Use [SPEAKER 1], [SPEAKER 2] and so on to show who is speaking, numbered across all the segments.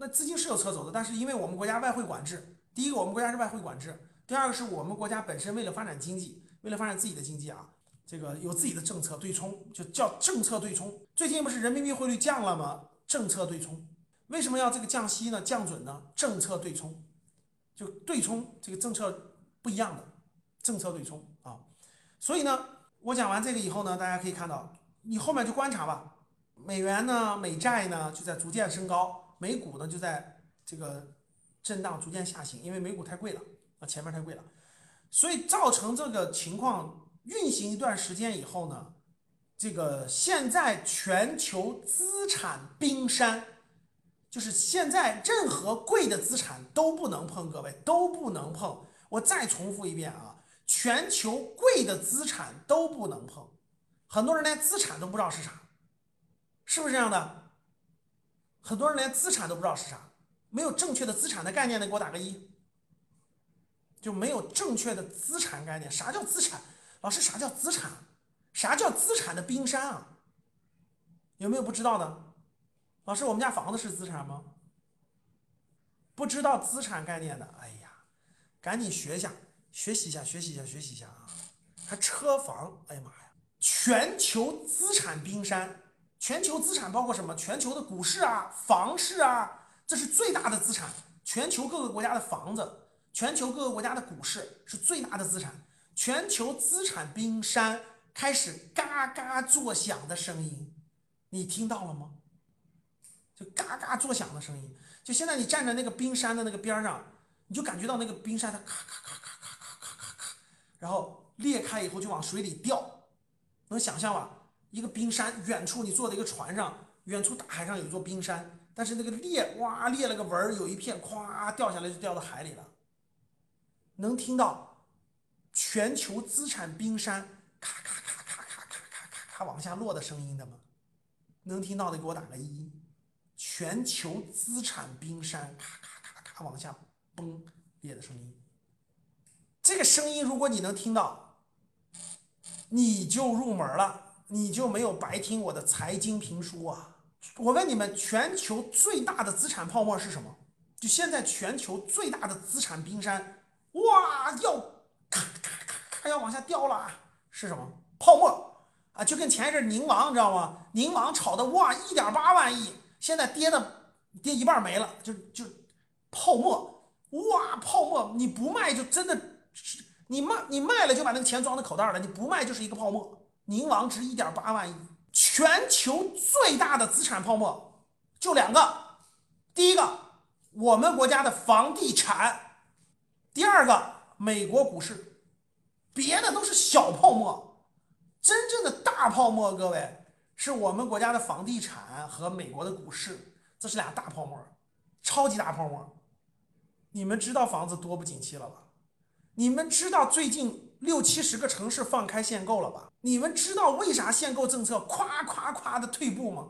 [SPEAKER 1] 那资金是有撤走的，但是因为我们国家外汇管制，第一个我们国家是外汇管制，第二个是我们国家本身为了发展经济，为了发展自己的经济啊，这个有自己的政策对冲，就叫政策对冲。最近不是人民币汇率降了吗？政策对冲。为什么要这个降息呢？降准呢？政策对冲，就对冲这个政策不一样的政策对冲啊。所以呢，我讲完这个以后呢，大家可以看到，你后面就观察吧。美元呢，美债呢就在逐渐升高，美股呢就在这个震荡逐渐下行，因为美股太贵了啊，前面太贵了，所以造成这个情况运行一段时间以后呢，这个现在全球资产冰山，就是现在任何贵的资产都不能碰，各位都不能碰。我再重复一遍啊，全球贵的资产都不能碰，很多人连资产都不知道是啥。是不是这样的？很多人连资产都不知道是啥，没有正确的资产的概念的，给我打个一。就没有正确的资产概念，啥叫资产？老师，啥叫资产？啥叫资产的冰山啊？有没有不知道的？老师，我们家房子是资产吗？不知道资产概念的，哎呀，赶紧学一下，学习一下，学习一下，学习一下啊！还车房，哎呀妈呀，全球资产冰山。全球资产包括什么？全球的股市啊，房市啊，这是最大的资产。全球各个国家的房子，全球各个国家的股市是最大的资产。全球资产冰山开始嘎嘎作响的声音，你听到了吗？就嘎嘎作响的声音。就现在你站在那个冰山的那个边上，你就感觉到那个冰山它咔咔咔咔咔咔咔咔，然后裂开以后就往水里掉，能想象吧？一个冰山，远处你坐在一个船上，远处大海上有一座冰山，但是那个裂哇裂了个纹儿，有一片咵掉下来就掉到海里了。能听到全球资产冰山咔咔咔咔咔咔咔咔咔往下落的声音的吗？能听到的给我打个一。全球资产冰山咔咔咔咔往下崩裂的声音，这个声音如果你能听到，你就入门了。你就没有白听我的财经评书啊！我问你们，全球最大的资产泡沫是什么？就现在全球最大的资产冰山，哇，要咔咔咔咔要往下掉了，是什么？泡沫啊！就跟前一阵宁王，你知道吗？宁王炒的哇，一点八万亿，现在跌的跌一半没了，就就泡沫哇，泡沫！你不卖就真的，你卖你卖了就把那个钱装在口袋了，你不卖就是一个泡沫。宁王值一点八万亿，全球最大的资产泡沫就两个，第一个我们国家的房地产，第二个美国股市，别的都是小泡沫，真正的大泡沫，各位是我们国家的房地产和美国的股市，这是俩大泡沫，超级大泡沫。你们知道房子多不景气了吧？你们知道最近？六七十个城市放开限购了吧？你们知道为啥限购政策夸夸夸的退步吗？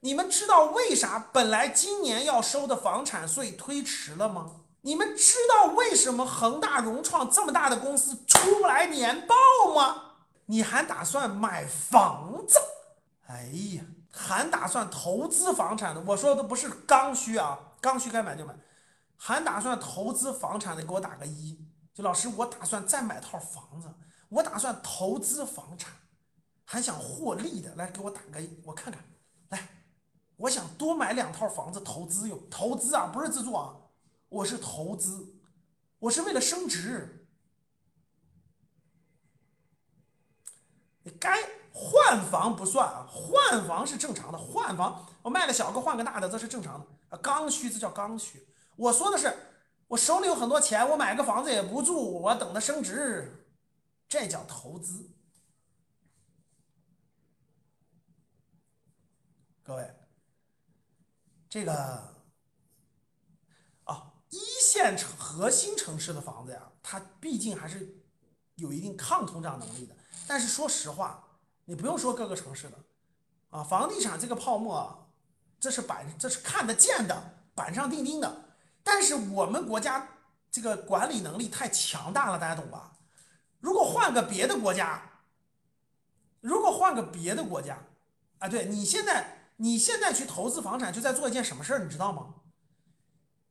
[SPEAKER 1] 你们知道为啥本来今年要收的房产税推迟了吗？你们知道为什么恒大、融创这么大的公司出不来年报吗？你还打算买房子？哎呀，还打算投资房产的？我说的不是刚需啊，刚需该买就买。还打算投资房产的，给我打个一。就老师，我打算再买套房子，我打算投资房产，还想获利的，来给我打个，我看看，来，我想多买两套房子投资用，投资啊，不是自住啊，我是投资，我是为了升值。你该换房不算啊，换房是正常的，换房我卖了小个换个大的，这是正常的，刚需这叫刚需，我说的是。我手里有很多钱，我买个房子也不住，我等它升值，这叫投资。各位，这个啊，一线城核心城市的房子呀，它毕竟还是有一定抗通胀能力的。但是说实话，你不用说各个城市的啊，房地产这个泡沫，这是板，这是看得见的，板上钉钉的。但是我们国家这个管理能力太强大了，大家懂吧？如果换个别的国家，如果换个别的国家，啊，对你现在你现在去投资房产，就在做一件什么事儿，你知道吗？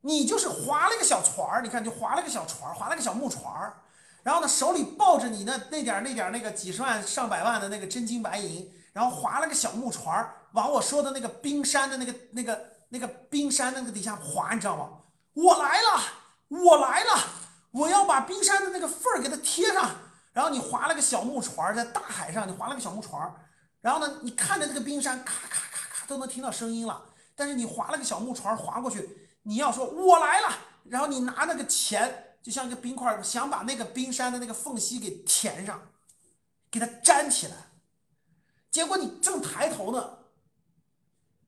[SPEAKER 1] 你就是划了个小船儿，你看就划了个小船儿，划了个小木船儿，然后呢手里抱着你那那点儿那点儿那个几十万上百万的那个真金白银，然后划了个小木船儿，往我说的那个冰山的那个那个那个冰山那个底下划，你知道吗？我来了，我来了，我要把冰山的那个缝儿给它贴上。然后你划了个小木船在大海上，你划了个小木船，然后呢，你看着那个冰山咔咔咔咔都能听到声音了，但是你划了个小木船划过去。你要说我来了，然后你拿那个钱，就像一个冰块，想把那个冰山的那个缝隙给填上，给它粘起来。结果你正抬头呢，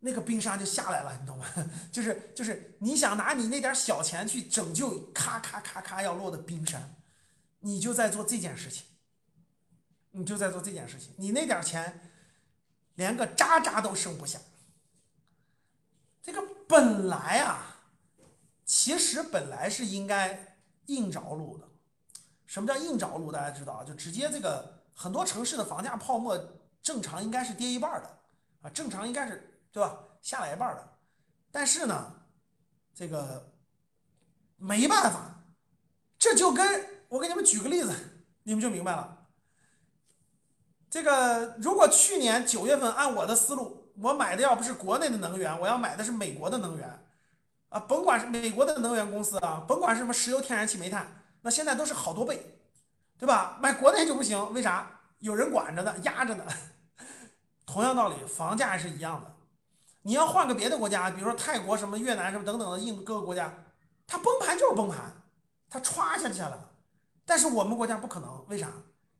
[SPEAKER 1] 那个冰山就下来了，你懂吗？就是就是你想拿你那点小钱去拯救咔咔咔咔要落的冰山，你就在做这件事情，你就在做这件事情，你那点钱连个渣渣都剩不下。这个本来啊。其实本来是应该硬着陆的。什么叫硬着陆？大家知道啊，就直接这个很多城市的房价泡沫正常应该是跌一半的啊，正常应该是对吧？下来一半了。但是呢，这个没办法，这就跟我给你们举个例子，你们就明白了。这个如果去年九月份按我的思路，我买的要不是国内的能源，我要买的是美国的能源。啊，甭管是美国的能源公司啊，甭管是什么石油、天然气、煤炭，那现在都是好多倍，对吧？买国内就不行，为啥？有人管着呢，压着呢。同样道理，房价是一样的。你要换个别的国家，比如说泰国、什么越南、什么等等的印各个国家，它崩盘就是崩盘，它歘下去了。但是我们国家不可能，为啥？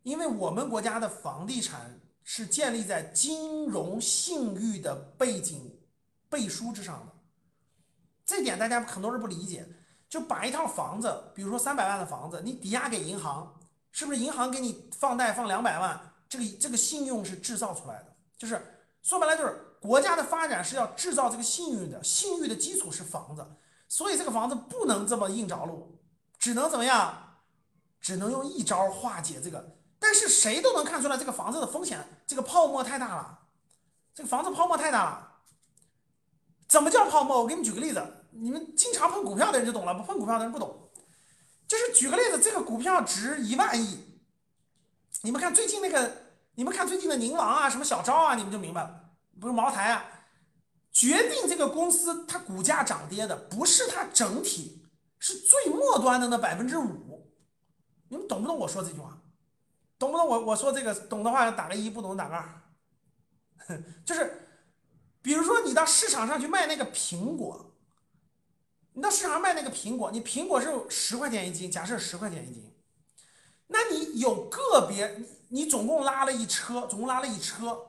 [SPEAKER 1] 因为我们国家的房地产是建立在金融信誉的背景背书之上的。这点大家很多人不理解，就把一套房子，比如说三百万的房子，你抵押给银行，是不是银行给你放贷放两百万？这个这个信用是制造出来的，就是说白了就是国家的发展是要制造这个信誉的，信誉的基础是房子，所以这个房子不能这么硬着陆，只能怎么样？只能用一招化解这个。但是谁都能看出来这个房子的风险，这个泡沫太大了，这个房子泡沫太大了。怎么叫泡沫？我给你举个例子。你们经常碰股票的人就懂了，不碰股票的人不懂。就是举个例子，这个股票值一万亿，你们看最近那个，你们看最近的宁王啊，什么小招啊，你们就明白了。不是茅台啊，决定这个公司它股价涨跌的不是它整体，是最末端的那百分之五。你们懂不懂我说这句话？懂不懂我我说这个？懂的话打个一，不懂打个二。就是，比如说你到市场上去卖那个苹果。你到市场上卖那个苹果，你苹果是十块钱一斤，假设十块钱一斤，那你有个别，你你总共拉了一车，总共拉了一车，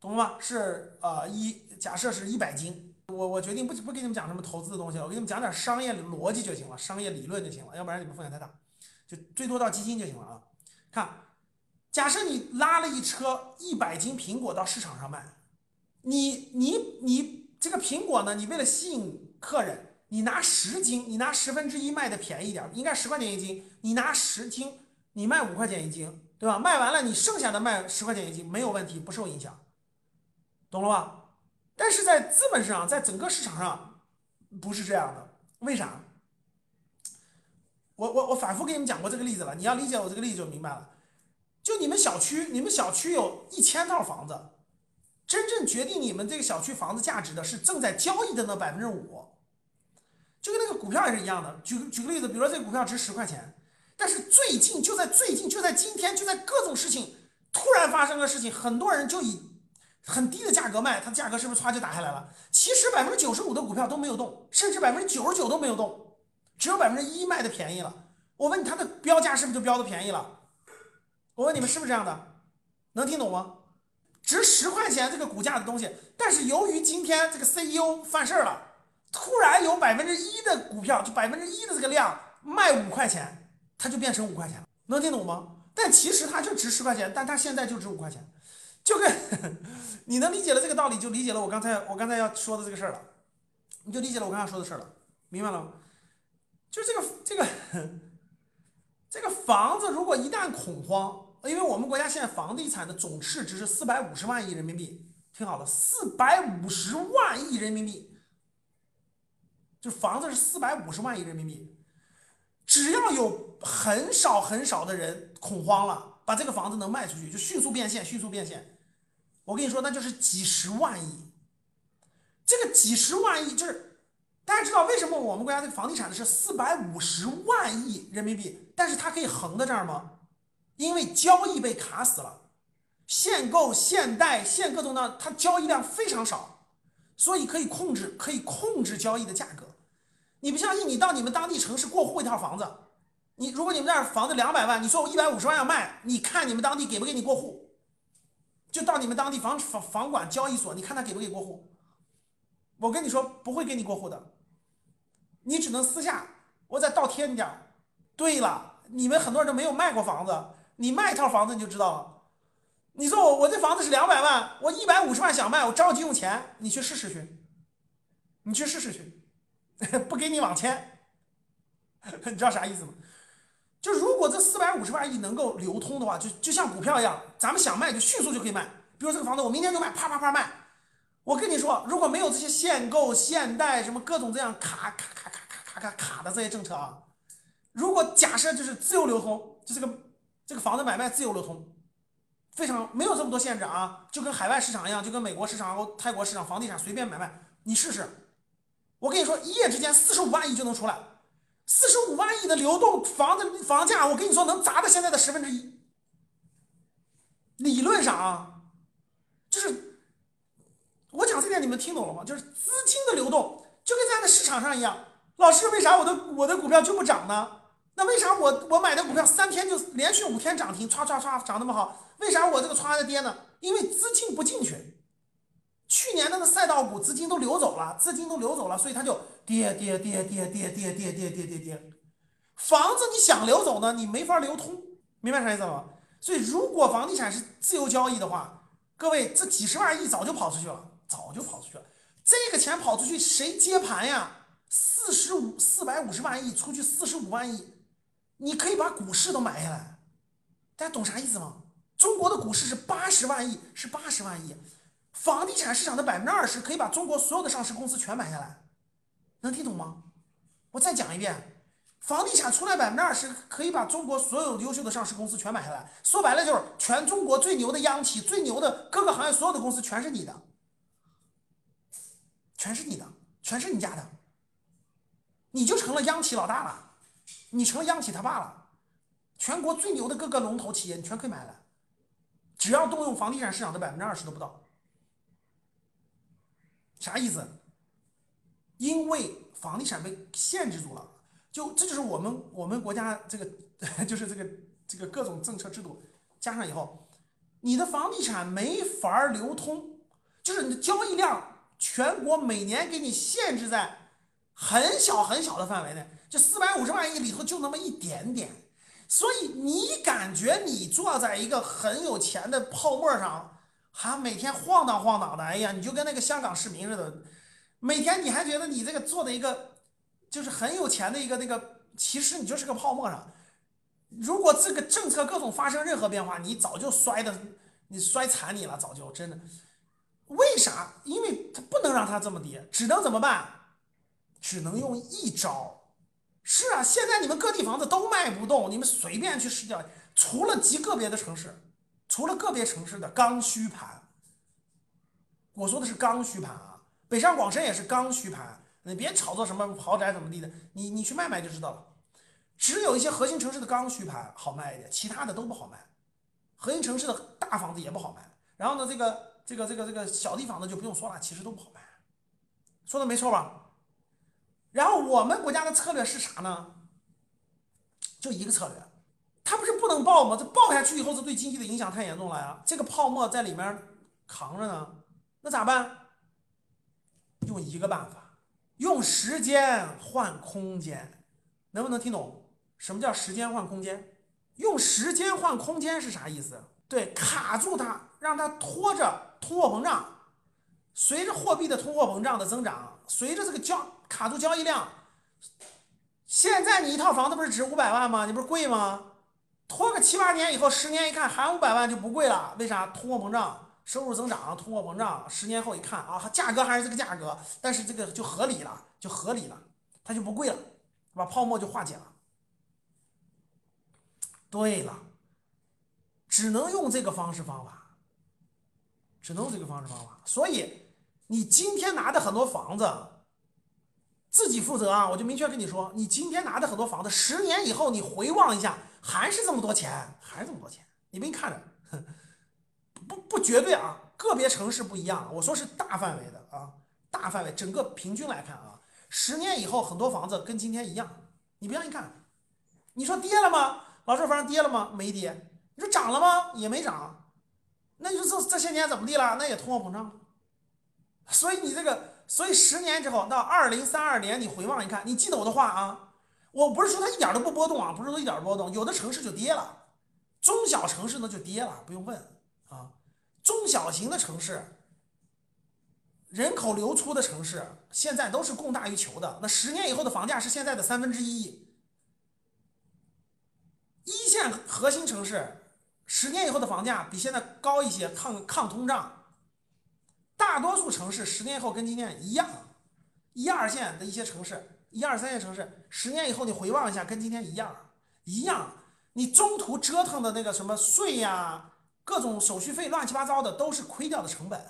[SPEAKER 1] 懂了吗？是呃一，假设是一百斤，我我决定不不给你们讲什么投资的东西了，我给你们讲点商业逻辑就行了，商业理论就行了，要不然你们风险太大，就最多到基金就行了啊。看，假设你拉了一车一百斤苹果到市场上卖，你你你这个苹果呢，你为了吸引客人。你拿十斤，你拿十分之一卖的便宜点，应该十块钱一斤。你拿十斤，你卖五块钱一斤，对吧？卖完了，你剩下的卖十块钱一斤没有问题，不受影响，懂了吧？但是在资本市场，在整个市场上不是这样的，为啥？我我我反复给你们讲过这个例子了，你要理解我这个例子就明白了。就你们小区，你们小区有一千套房子，真正决定你们这个小区房子价值的是正在交易的那百分之五。就跟那个股票也是一样的，举举个例子，比如说这个股票值十块钱，但是最近就在最近就在今天就在各种事情突然发生的事情，很多人就以很低的价格卖，它价格是不是歘就打下来了？其实百分之九十五的股票都没有动，甚至百分之九十九都没有动，只有百分之一卖的便宜了。我问你，它的标价是不是就标的便宜了？我问你们是不是这样的？能听懂吗？值十块钱这个股价的东西，但是由于今天这个 CEO 犯事儿了。突然有百分之一的股票，就百分之一的这个量卖五块钱，它就变成五块钱了，能听懂吗？但其实它就值十块钱，但它现在就值五块钱，就跟你能理解了这个道理，就理解了我刚才我刚才要说的这个事儿了，你就理解了我刚才说的事儿了，明白了吗？就这个这个这个房子，如果一旦恐慌，因为我们国家现在房地产的总市值是四百五十万亿人民币，听好了，四百五十万亿人民币。就房子是四百五十万亿人民币。只要有很少很少的人恐慌了，把这个房子能卖出去，就迅速变现，迅速变现。我跟你说，那就是几十万亿。这个几十万亿，就是大家知道为什么我们国家的房地产是四百五十万亿人民币，但是它可以横在这儿吗？因为交易被卡死了，限购、限贷、限各种的，它交易量非常少，所以可以控制，可以控制交易的价格。你不相信？你到你们当地城市过户一套房子，你如果你们那儿房子两百万，你说我一百五十万要卖，你看你们当地给不给你过户？就到你们当地房房房管交易所，你看他给不给过户？我跟你说不会给你过户的，你只能私下我再倒贴你点儿。对了，你们很多人都没有卖过房子。你卖一套房子你就知道了。你说我我这房子是两百万，我一百五十万想卖，我着急用钱，你去试试去，你去试试去，不给你网签，你知道啥意思吗？就如果这四百五十万亿能够流通的话，就就像股票一样，咱们想卖就迅速就可以卖。比如这个房子，我明天就卖，啪啪啪卖。我跟你说，如果没有这些限购、限贷什么各种这样卡卡卡卡卡卡卡卡的这些政策啊，如果假设就是自由流通，就这个。这个房子买卖自由流通，非常没有这么多限制啊，就跟海外市场一样，就跟美国市场、泰国市场房地产随便买卖，你试试。我跟你说，一夜之间四十五万亿就能出来，四十五万亿的流动房子房价，我跟你说能砸到现在的十分之一。理论上啊，就是我讲这点你们听懂了吗？就是资金的流动就跟在那市场上一样。老师，为啥我的我的股票就不涨呢？那为啥我我买的股票三天就连续五天涨停，唰唰唰涨那么好？为啥我这个唰的跌呢？因为资金不进去。去年那个赛道股资金都流走了，资金都流走了，所以它就跌跌跌跌跌跌跌跌跌跌跌。房子你想流走呢，你没法流通，明白啥意思吗？所以如果房地产是自由交易的话，各位这几十万亿早就跑出去了，早就跑出去了。这个钱跑出去谁接盘呀？四十五四百五十万亿出去四十五万亿。你可以把股市都买下来，大家懂啥意思吗？中国的股市是八十万亿，是八十万亿，房地产市场的百分之二十可以把中国所有的上市公司全买下来，能听懂吗？我再讲一遍，房地产出来百分之二十可以把中国所有优秀的上市公司全买下来，说白了就是全中国最牛的央企、最牛的各个行业所有的公司全是你的，全是你的，全是你家的，你就成了央企老大了。你成了央企他爸了，全国最牛的各个龙头企业你全可以买来，只要动用房地产市场的百分之二十都不到，啥意思？因为房地产被限制住了，就这就是我们我们国家这个 就是这个这个各种政策制度加上以后，你的房地产没法流通，就是你的交易量，全国每年给你限制在很小很小的范围内。就四百五十万亿里头就那么一点点，所以你感觉你坐在一个很有钱的泡沫上，他每天晃荡晃荡的，哎呀，你就跟那个香港市民似的，每天你还觉得你这个做的一个就是很有钱的一个那个，其实你就是个泡沫上。如果这个政策各种发生任何变化，你早就摔的，你摔惨你了，早就真的。为啥？因为他不能让他这么跌，只能怎么办？只能用一招。是啊，现在你们各地房子都卖不动，你们随便去试掉，除了极个别的城市，除了个别城市的刚需盘，我说的是刚需盘啊，北上广深也是刚需盘，你别炒作什么豪宅怎么地的，你你去卖卖就知道了。只有一些核心城市的刚需盘好卖一点，其他的都不好卖。核心城市的大房子也不好卖，然后呢，这个这个这个这个小地方的就不用说了，其实都不好卖。说的没错吧？然后我们国家的策略是啥呢？就一个策略，它不是不能爆吗？这爆下去以后，这对经济的影响太严重了呀！这个泡沫在里面扛着呢，那咋办？用一个办法，用时间换空间，能不能听懂？什么叫时间换空间？用时间换空间是啥意思？对，卡住它，让它拖着通货膨胀，随着货币的通货膨胀的增长，随着这个交。卡住交易量，现在你一套房子不是值五百万吗？你不是贵吗？拖个七八年以后，十年一看还五百万就不贵了。为啥？通货膨胀，收入增长，通货膨胀，十年后一看啊，价格还是这个价格，但是这个就合理了，就合理了。它就不贵了，把泡沫就化解了。对了，只能用这个方式方法，只能用这个方式方法。所以你今天拿的很多房子，自己负责啊！我就明确跟你说，你今天拿的很多房子，十年以后你回望一下，还是这么多钱，还是这么多钱。你没看着，不不绝对啊，个别城市不一样。我说是大范围的啊，大范围整个平均来看啊，十年以后很多房子跟今天一样。你不要一看，你说跌了吗？老师，房跌了吗？没跌。你说涨了吗？也没涨。那你说这这些年怎么地了？那也通货膨胀。所以你这个，所以十年之后到二零三二年，你回望一看，你记得我的话啊。我不是说它一点都不波动啊，不是说一点波动，有的城市就跌了，中小城市呢就跌了，不用问啊。中小型的城市，人口流出的城市，现在都是供大于求的。那十年以后的房价是现在的三分之一。一线核心城市，十年以后的房价比现在高一些，抗抗通胀。大多数城市十年以后跟今天一样，一二线的一些城市，一二三线城市，十年以后你回望一下，跟今天一样，一样。你中途折腾的那个什么税呀，各种手续费，乱七八糟的，都是亏掉的成本。